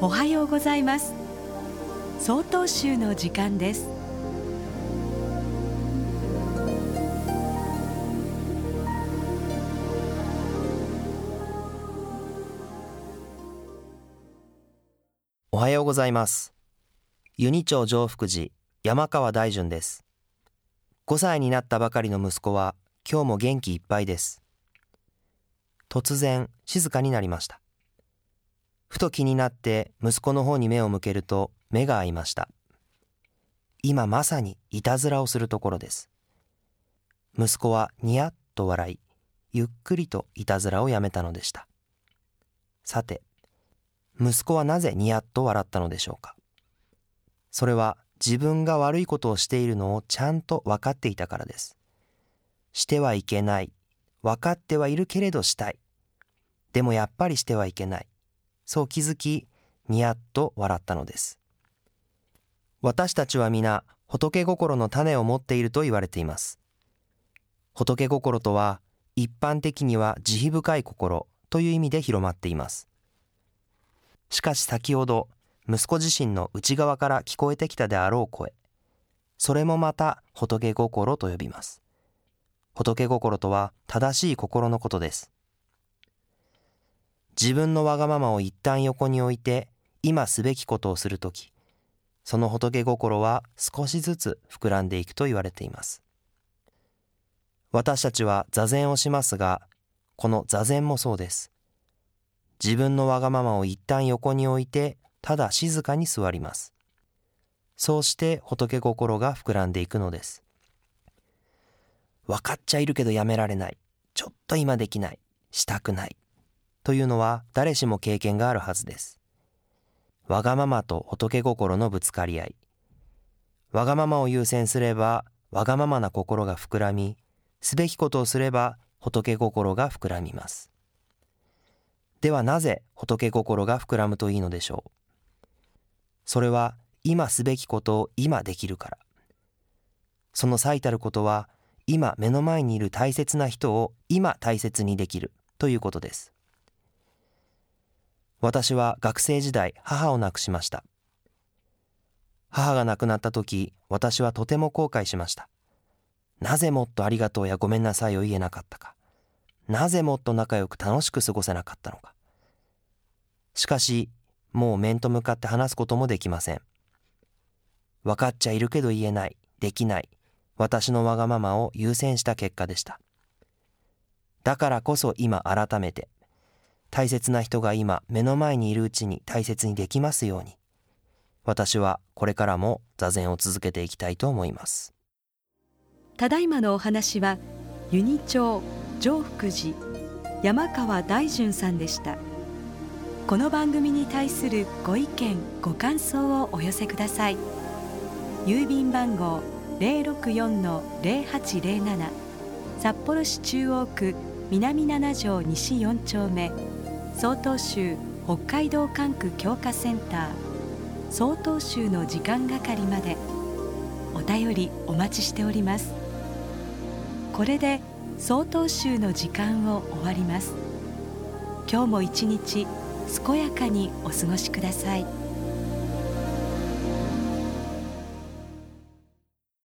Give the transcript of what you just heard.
おはようございます。総統集の時間です。おはようございます。ユニ町上福寺山川大淳です。5歳になったばかりの息子は今日も元気いっぱいです。突然静かになりました。ふと気になって息子の方に目を向けると目が合いました。今まさにいたずらをするところです。息子はニヤッと笑い、ゆっくりといたずらをやめたのでした。さて、息子はなぜニヤッと笑ったのでしょうか。それは自分が悪いことをしているのをちゃんと分かっていたからです。してはいけない。分かってはいるけれどしたい。でもやっぱりしてはいけない。そう気づき、にやっと笑ったのです。私たちは皆、仏心の種を持っていると言われています。仏心とは、一般的には慈悲深い心という意味で広まっています。しかし先ほど、息子自身の内側から聞こえてきたであろう声、それもまた仏心と呼びます。仏心とは正しい心のことです。自分のわがままを一旦横に置いて今すべきことをするとき、その仏心は少しずつ膨らんでいくと言われています。私たちは座禅をしますが、この座禅もそうです。自分のわがままを一旦横に置いて、ただ静かに座ります。そうして仏心が膨らんでいくのです。分かっちゃいるけどやめられない。ちょっと今できない。したくない。というのは誰しも経験があるはずです。わがままと仏心のぶつかり合い。わがままを優先すればわがままな心が膨らみ、すべきことをすれば仏心が膨らみます。ではなぜ仏心が膨らむといいのでしょう？それは今すべきことを今できるから。その最たることは今目の前にいる大切な人を今大切にできるということです。私は学生時代母を亡くしました。母が亡くなった時、私はとても後悔しました。なぜもっとありがとうやごめんなさいを言えなかったか。なぜもっと仲良く楽しく過ごせなかったのか。しかし、もう面と向かって話すこともできません。分かっちゃいるけど言えない、できない、私のわがままを優先した結果でした。だからこそ今改めて、大切な人が今目の前にいるうちに大切にできますように。私はこれからも座禅を続けていきたいと思います。ただいまのお話はユニ町上福寺山川大淳さんでした。この番組に対するご意見ご感想をお寄せください。郵便番号064-0807札幌市中央区南7条西4丁目。曹洞州北海道管区強化センター。曹洞州の時間係まで。お便りお待ちしております。これで曹洞州の時間を終わります。今日も一日健やかにお過ごしください。